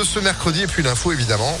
de ce mercredi et puis l'info évidemment.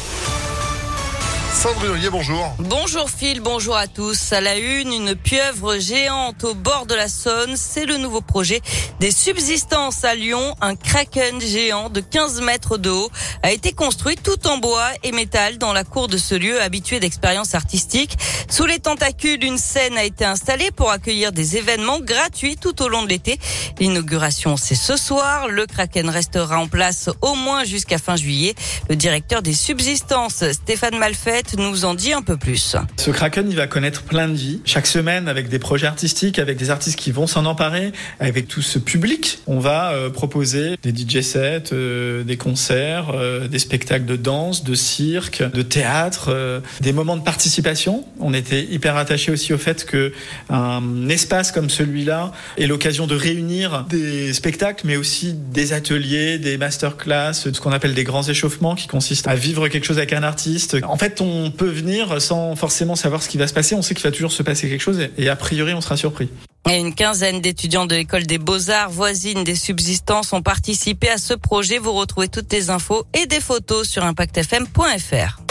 Sandrine bonjour. Bonjour Phil, bonjour à tous. À la une, une pieuvre géante au bord de la Saône. C'est le nouveau projet des subsistances à Lyon. Un kraken géant de 15 mètres de haut a été construit tout en bois et métal dans la cour de ce lieu habitué d'expériences artistiques. Sous les tentacules, une scène a été installée pour accueillir des événements gratuits tout au long de l'été. L'inauguration, c'est ce soir. Le kraken restera en place au moins jusqu'à fin juillet. Le directeur des subsistances, Stéphane Malfait, nous en dit un peu plus. Ce Kraken, il va connaître plein de vies. Chaque semaine, avec des projets artistiques, avec des artistes qui vont s'en emparer, avec tout ce public, on va euh, proposer des DJ sets, euh, des concerts, euh, des spectacles de danse, de cirque, de théâtre, des moments de participation. On était hyper attachés aussi au fait que un espace comme celui-là est l'occasion de réunir des spectacles, mais aussi des ateliers, des masterclass, ce qu'on appelle des grands échauffements, qui consistent à vivre quelque chose avec un artiste. En fait, on on peut venir sans forcément savoir ce qui va se passer. On sait qu'il va toujours se passer quelque chose et a priori, on sera surpris. Et une quinzaine d'étudiants de l'école des beaux-arts voisines des subsistances ont participé à ce projet. Vous retrouvez toutes les infos et des photos sur impactfm.fr.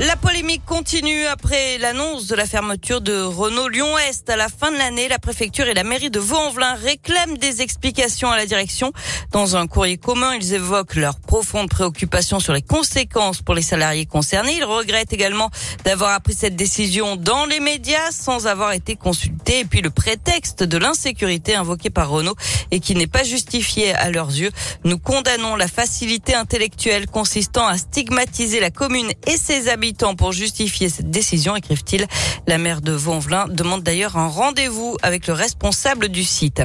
La polémique continue après l'annonce de la fermeture de Renault Lyon-Est à la fin de l'année. La préfecture et la mairie de Vaux-en-Velin réclament des explications à la direction. Dans un courrier commun, ils évoquent leur profonde préoccupation sur les conséquences pour les salariés concernés. Ils regrettent également d'avoir appris cette décision dans les médias sans avoir été consultés. Et puis le prétexte de l'insécurité invoqué par Renault et qui n'est pas justifié à leurs yeux. Nous condamnons la facilité intellectuelle consistant à stigmatiser la commune et ses habitants pour justifier cette décision, écrivent-ils. La maire de Vonvelin demande d'ailleurs un rendez-vous avec le responsable du site.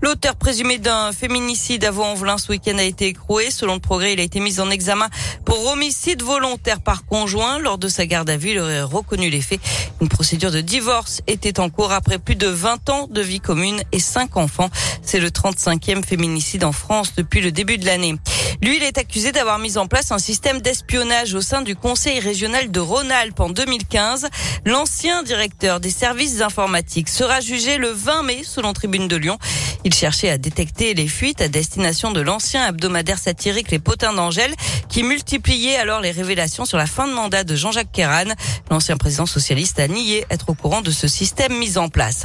L'auteur présumé d'un féminicide à Vaux-en-Velin ce week-end a été écroué. Selon le progrès, il a été mis en examen pour homicide volontaire par conjoint. Lors de sa garde à vue, il aurait reconnu les faits. Une procédure de divorce était en cours après plus de 20 ans de vie commune et 5 enfants. C'est le 35e féminicide en France depuis le début de l'année. Lui, il est accusé d'avoir mis en place un système d'espionnage au sein du Conseil régional de Rhône-Alpes en 2015. L'ancien directeur des services informatiques sera jugé le 20 mai selon Tribune de Lyon. Il cherchait à détecter les fuites à destination de l'ancien hebdomadaire satirique Les Potins d'Angèle qui multipliait alors les révélations sur la fin de mandat de Jean-Jacques Kéran. L'ancien président socialiste a nié être au courant de ce système mis en place.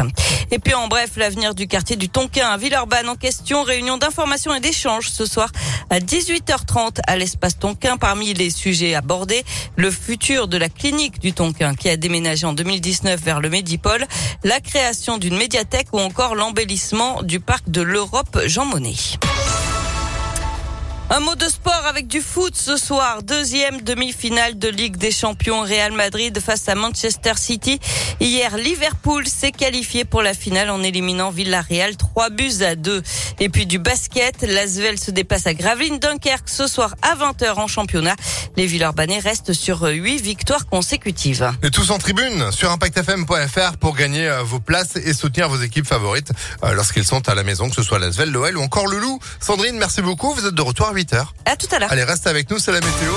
Et puis en bref, l'avenir du quartier du Tonkin à Villeurbanne en question. Réunion d'information et d'échange ce soir à 18h30 à l'espace Tonkin. Parmi les sujets abordés, le futur de la clinique du Tonkin qui a déménagé en 2019 vers le Médipôle, la création d'une médiathèque ou encore l'embellissement du parc de l'Europe Jean Monnet. Un mot de sport avec du foot ce soir. Deuxième demi-finale de Ligue des Champions Real Madrid face à Manchester City. Hier, Liverpool s'est qualifié pour la finale en éliminant Villarreal 3 buts à 2. Et puis du basket, l'Asvel se dépasse à Gravelines Dunkerque ce soir à 20h en championnat. Les Villeurbanais restent sur 8 victoires consécutives. Et tous en tribune sur impactfm.fr pour gagner euh, vos places et soutenir vos équipes favorites euh, lorsqu'ils sont à la maison, que ce soit l'Asvel, l'OL ou encore le Loup. Sandrine, merci beaucoup. Vous êtes de retour à 8h. À tout à l'heure. Allez, reste avec nous, c'est la météo.